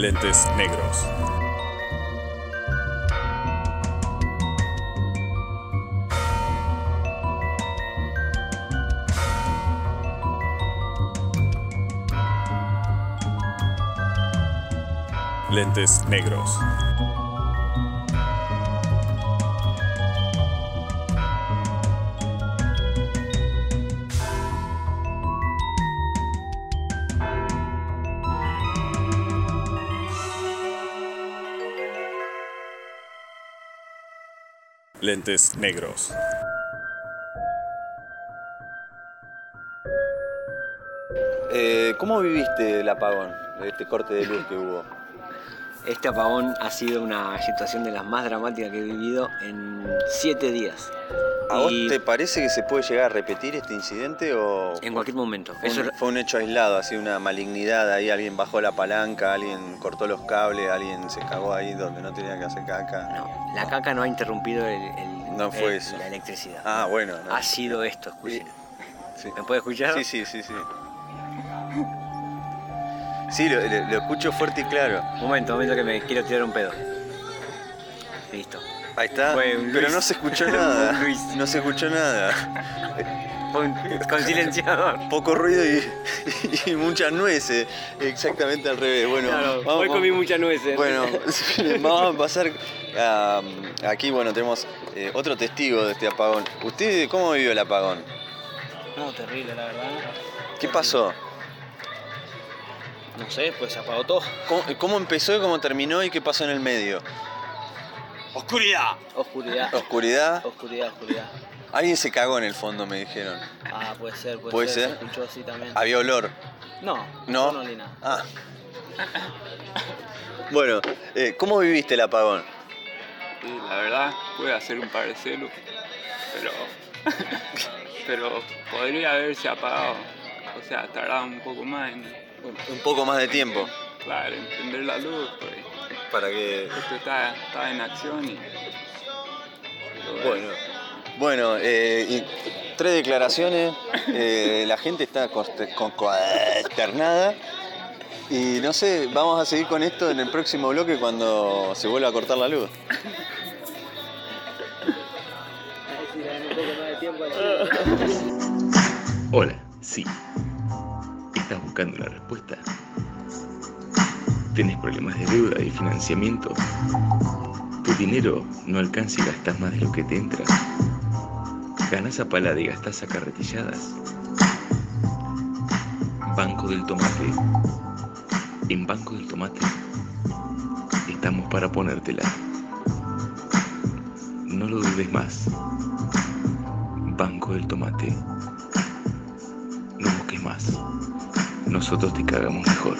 Lentes negros. Lentes negros. Negros. Eh, ¿Cómo viviste el apagón, este corte de luz que hubo? Este apagón ha sido una situación de las más dramáticas que he vivido en siete días. ¿A vos Y te parece que se puede llegar a repetir este incidente o En cualquier momento. fue Eso un, fue un hecho aislado, así una malignidad ahí, alguien bajó la palanca, alguien cortó los cables, alguien se cagó ahí donde no tenía que hacer caca? no, la caca no ha interrumpido el, el- No fue el- eso. la electricidad. Ah, bueno. ¿no? Ha sido esto, escuchen. Sí. ¿Me puede escuchar? Sí, sí, sí, sí. Sí, lo, lo- lo escucho fuerte y claro. Un momento, un momento que me quiero tirar un pedo. Listo. Ahí está. Pero no se escuchó nada. Luis. No se escuchó nada. Con silenciador. Poco ruido y, y muchas nueces. Exactamente al revés. Bueno, Claro, vamos- hoy comí muchas nueces. Bueno, vamos a pasar a- aquí, bueno, tenemos eh, otro testigo de este apagón. ¿Usted cómo vivió el apagón? No, terrible, la verdad. ¿Qué pasó? No sé, pues se apagó todo. ¿Cómo, cómo empezó y cómo terminó y qué pasó en el medio? ¡Oscuridad! Oscuridad. ¿Oscuridad? Oscuridad, oscuridad. Alguien se cagó en el fondo, me dijeron. Ah, puede ser, puede, ¿Puede ser. ser? Se escuchó así también. Había olor. No, ¿No? no, ni nada. Ah. Bueno, eh, ¿cómo viviste el apagón? Y la verdad, pude hacer un par de celos, pero, pero podría haberse apagado. O sea, tardaba un poco más en, Un poco más de tiempo claro, en prender la luz, pues para que... esto estaba, estaba en acción y... Bueno, bueno eh, y tres declaraciones. eh, la gente está conste- con- consternada. Y no sé, vamos a seguir con esto en el próximo bloque cuando se vuelva a cortar la luz. Hola, sí. ¿Estás buscando la respuesta? ¿Tienes problemas de deuda y financiamiento? ¿Tu dinero no alcanza y gastas más de lo que te entra? ¿Ganas a palada y gastas a carretilladas? Banco del Tomate. En Banco del Tomate estamos para ponértela. No lo dudes más. Banco del Tomate. No busques más. Nosotros te cagamos mejor.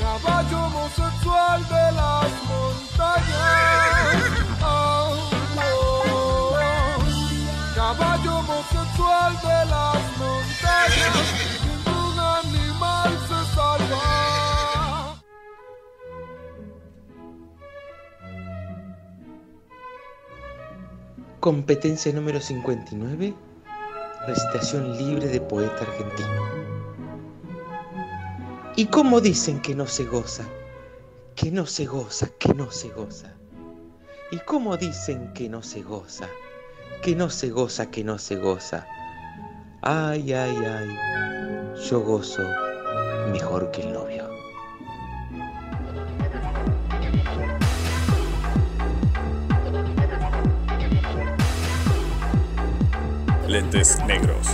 Caballo homosexual de las montañas. De las montañas. Ningún animal se salva. Competencia número 59. Recitación libre de poeta argentino. ¿Y cómo dicen que no se goza? Que no se goza, que no se goza. ¿Y cómo dicen que no se goza? Que no se goza, que no se goza. Ay, ay, ay. Yo gozo mejor que el novio. Lentes negros.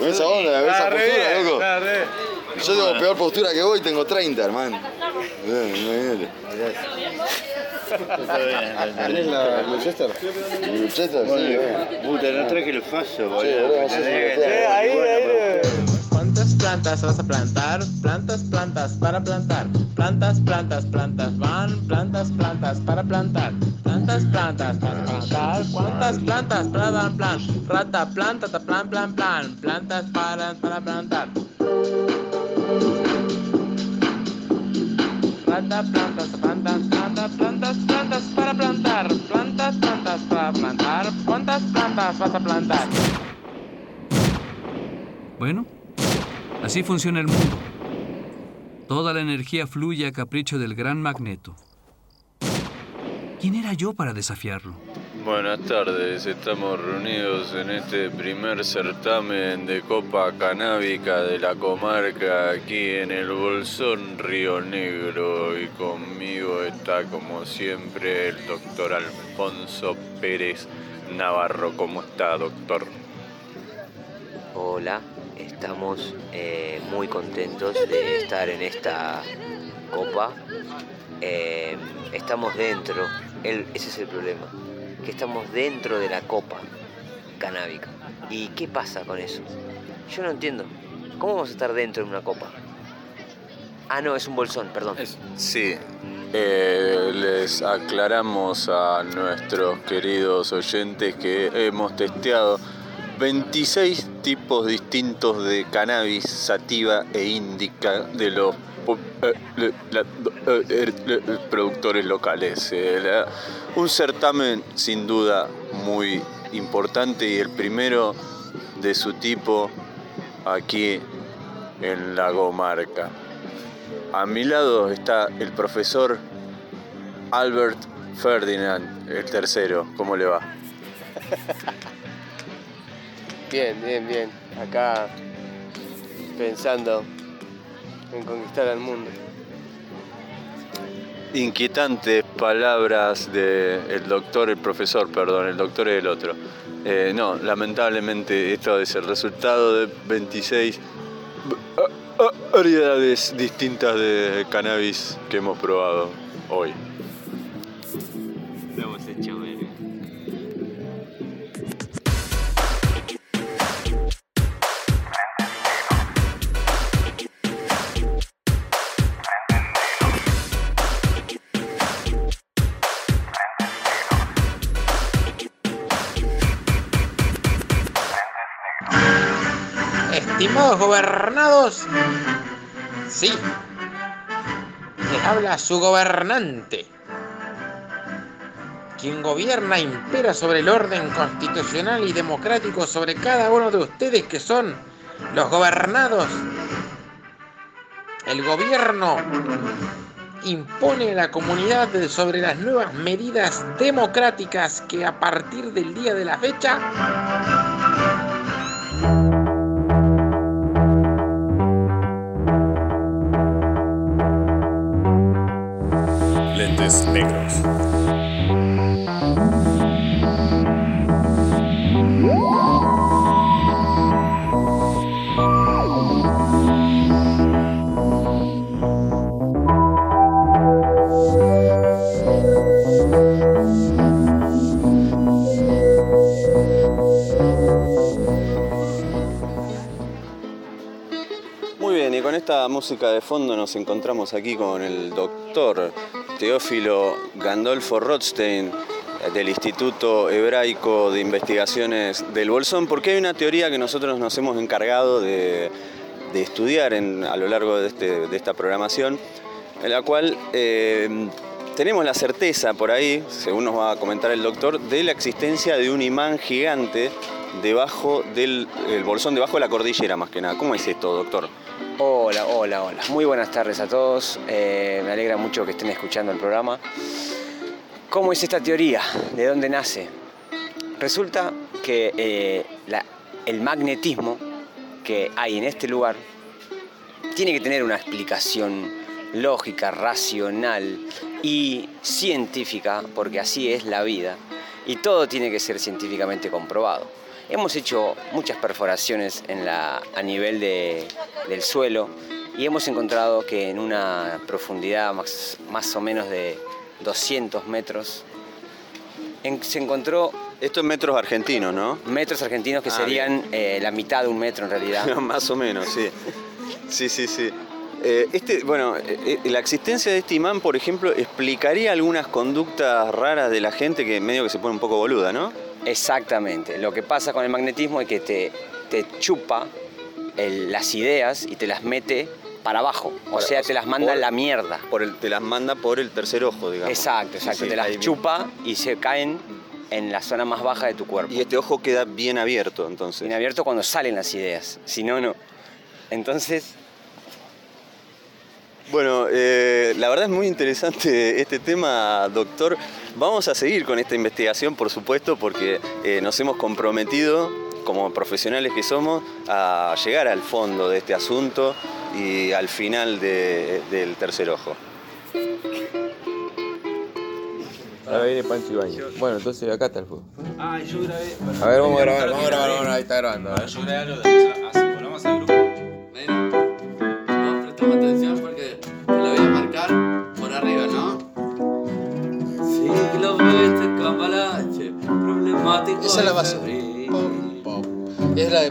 Esa onda, esa postura, loco. Yo tengo peor postura que vos y tengo 30, hermano. ¿Tenés la Gloucester? Gloucester, sí. Puta, no traje el faso, boludo. Ahí, ahí. ¿Cuántas plantas vas a plantar? Plantas, plantas para plantar. Plantas, plantas, plantas van. Plantas, plantas para plantar. Plantas, plantas para plantar. ¿Cuántas plantas para dar plan? Rata, planta, ta, plan, plan, plan. Plantas para, para plantar. Rata, plantas, plantas, plantas, plantas, plantas para plantar. Plantas, plantas para plantar. ¿Cuántas plantas vas a plantar? Bueno, así funciona el mundo. Toda la energía fluye a capricho del gran magneto. ¿Quién era yo para desafiarlo? Buenas tardes, estamos reunidos en este primer certamen de Copa Canábica de la comarca aquí en el Bolsón Río Negro y conmigo está como siempre el doctor Alfonso Pérez Navarro. ¿Cómo está, doctor? Hola, estamos eh, muy contentos de estar en esta copa. Eh, estamos dentro, ese es el problema, que estamos dentro de la copa canábica. ¿Y qué pasa con eso? Yo no entiendo. ¿Cómo vamos a estar dentro de una copa? Ah, no, es un bolsón, perdón. Sí, eh, les aclaramos a nuestros queridos oyentes que hemos testeado 26 tipos distintos de cannabis sativa e indica de los eh, eh, eh, eh, productores locales. Un certamen sin duda muy importante y el primero de su tipo aquí en la comarca. A mi lado está el profesor Albert Ferdinand, el tercero. ¿Cómo le va? Bien, bien, bien. Acá pensando en conquistar al mundo. Inquietantes palabras del doctor, el profesor, perdón, el doctor es el otro. Eh, no, lamentablemente esto es el resultado de 26 ah, ah, variedades distintas de cannabis que hemos probado hoy. Estimados gobernados, sí, les habla su gobernante. Quien gobierna impera sobre el orden constitucional y democrático sobre cada uno de ustedes que son los gobernados. El gobierno impone a la comunidad sobre las nuevas medidas democráticas que a partir del día de la fecha Negros. Muy bien, y con esta música de fondo nos encontramos aquí con el doctor Teófilo Gandolfo Rothstein del Instituto Hebraico de Investigaciones del Bolsón, porque hay una teoría que nosotros nos hemos encargado de, estudiar a lo largo de, este- de esta programación, en la cual eh, tenemos la certeza por ahí, según nos va a comentar el doctor, de la existencia de un imán gigante debajo del el bolsón, debajo de la cordillera más que nada. ¿Cómo es esto, doctor? Hola, hola, hola. Muy buenas tardes a todos. Eh, me alegra mucho que estén escuchando el programa. ¿Cómo es esta teoría? ¿De dónde nace? Resulta que eh, el magnetismo que hay en este lugar tiene que tener una explicación lógica, racional y científica, porque así es la vida, y todo tiene que ser científicamente comprobado. Hemos hecho muchas perforaciones en la, a nivel de- del suelo y hemos encontrado que en una profundidad más, más o menos de 200 metros en- se encontró Esto es metros argentinos, ¿no? metros argentinos que Ah, serían eh, la mitad de un metro en realidad. Más o menos, sí. Sí, sí, sí. Eh, este, bueno, eh, la existencia de este imán, por ejemplo, explicaría algunas conductas raras de la gente que medio que se pone un poco boluda, ¿no? Exactamente. Lo que pasa con el magnetismo es que te, te chupa el- las ideas y te las mete para abajo. O sea, te las manda a por- la mierda. Por el, te las manda por el tercer ojo, digamos. Exacto, exacto. Sí, te las bien. chupa y se caen en la zona más baja de tu cuerpo. Y este ojo queda bien abierto, entonces. Bien abierto cuando salen las ideas. Si no, no. Entonces, Bueno, eh, la verdad es muy interesante este tema, doctor. Vamos a seguir con esta investigación, por supuesto, porque eh, nos hemos comprometido, como profesionales que somos, a llegar al fondo de este asunto y al final de- del tercer ojo. Ahora viene Pancho Ibañez. Bueno, entonces acá está el fútbol. Ah, yo grabé. A ver, vamos a grabar, vamos a grabar, a ahí está grabando. a ver. Yo grabé algo de así, volvamos al grupo. Atención porque te la voy a marcar por arriba, ¿no? Sí, que lo ves, este cambalache, problemático. Esa es la de base. Es la de.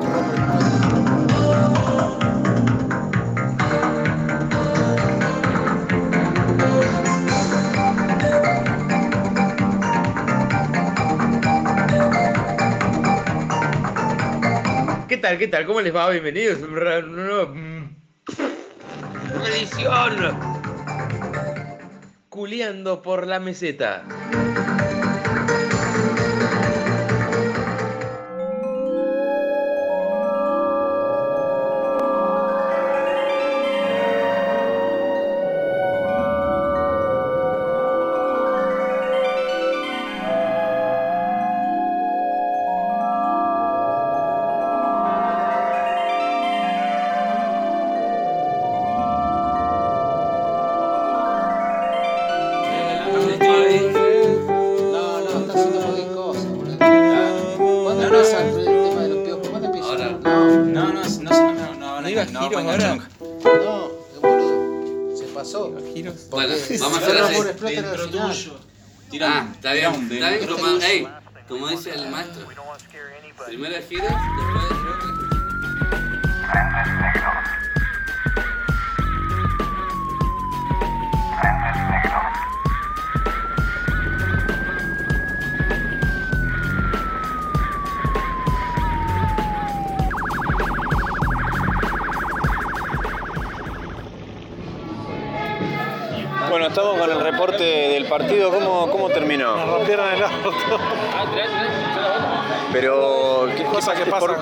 ¿Qué tal? ¿Qué tal? ¿Cómo les va? Bienvenidos a edición. Culeando por la meseta. Giros no, ahora? no, es boludo. Se pasó. Giros. Bueno, vamos a hacer no, así. Dentro tuyo. Ah, está bien, está bien, como, ey, como dice el maestro. Primero el giro, después partido. ¿Cómo, cómo terminó? rompieron el auto. Pero, ¿qué, qué pasa-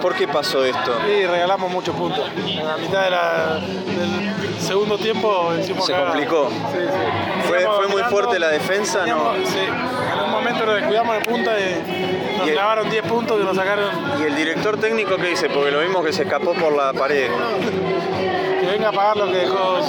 por, qué pasó esto? Y regalamos muchos puntos. En la mitad de la- del segundo tiempo hicimos Se cagada. complicó. Sí, sí. ¿Fue, fue muy fuerte la defensa? No. teníamos- Sí, en un momento nos descuidamos de punta y nos Y el- clavaron 10 puntos que nos sacaron. ¿Y el director técnico qué dice? Porque lo vimos que se escapó por la pared. Que venga a pagar lo que dejó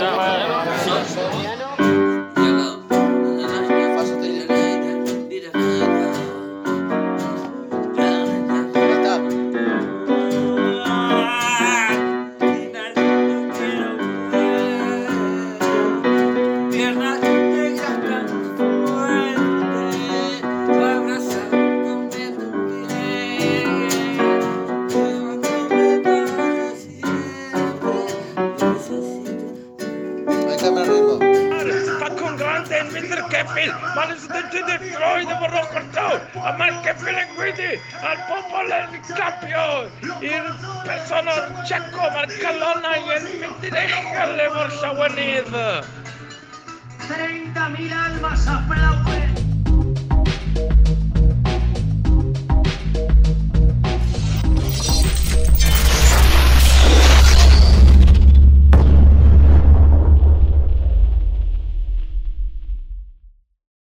portato a Marcheville Guidi al popolo il Cecco le 30.000 almas